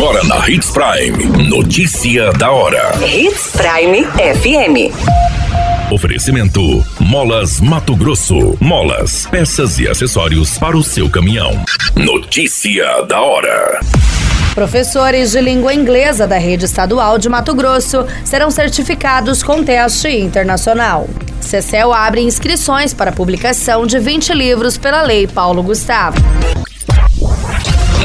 Agora na Hits Prime. Notícia da hora. Hits Prime FM. Oferecimento: Molas Mato Grosso. Molas, peças e acessórios para o seu caminhão. Notícia da hora. Professores de língua inglesa da rede estadual de Mato Grosso serão certificados com teste internacional. Cecel abre inscrições para publicação de 20 livros pela Lei Paulo Gustavo.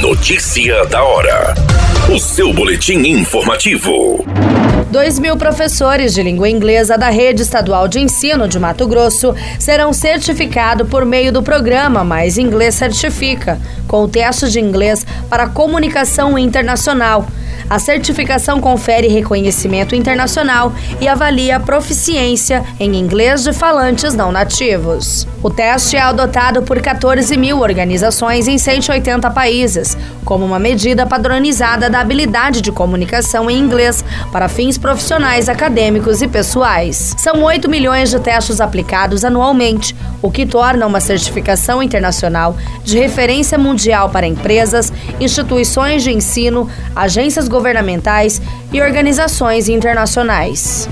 Notícia da hora. O seu boletim informativo. 2 mil professores de língua inglesa da Rede Estadual de Ensino de Mato Grosso serão certificados por meio do programa Mais Inglês Certifica, com o teste de inglês para comunicação internacional. A certificação confere reconhecimento internacional e avalia a proficiência em inglês de falantes não nativos. O teste é adotado por 14 mil organizações em 180 países, como uma medida padronizada da habilidade de comunicação em inglês para fins profissionais, acadêmicos e pessoais. São 8 milhões de testes aplicados anualmente, o que torna uma certificação internacional de referência mundial para empresas, instituições de ensino, agências governamentais e organizações internacionais.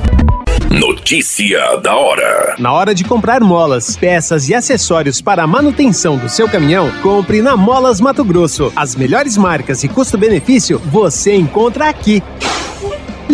Notícia da hora. Na hora de comprar molas, peças e acessórios para a manutenção do seu caminhão, compre na Molas Mato Grosso. As melhores marcas e custo-benefício você encontra aqui.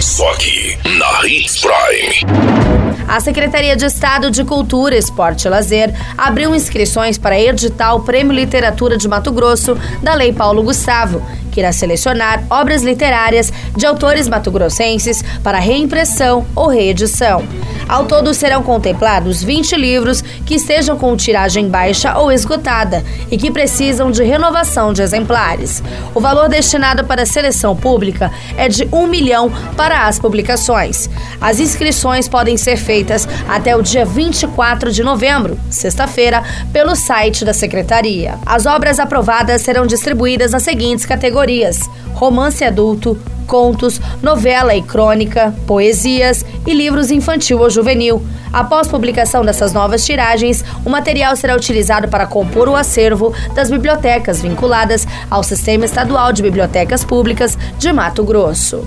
Só aqui na Hits Prime. A Secretaria de Estado de Cultura, Esporte e Lazer abriu inscrições para editar o Prêmio Literatura de Mato Grosso da Lei Paulo Gustavo, que irá selecionar obras literárias de autores matogrossenses para reimpressão ou reedição. Ao todo serão contemplados 20 livros que estejam com tiragem baixa ou esgotada e que precisam de renovação de exemplares. O valor destinado para a seleção pública é de 1 milhão para as publicações. As inscrições podem ser feitas até o dia 24 de novembro, sexta-feira, pelo site da Secretaria. As obras aprovadas serão distribuídas nas seguintes categorias: romance adulto, contos, novela e crônica, poesias e livros infantil ou juvenil. Após publicação dessas novas tiragens, o material será utilizado para compor o acervo das bibliotecas vinculadas ao Sistema Estadual de Bibliotecas Públicas de Mato Grosso.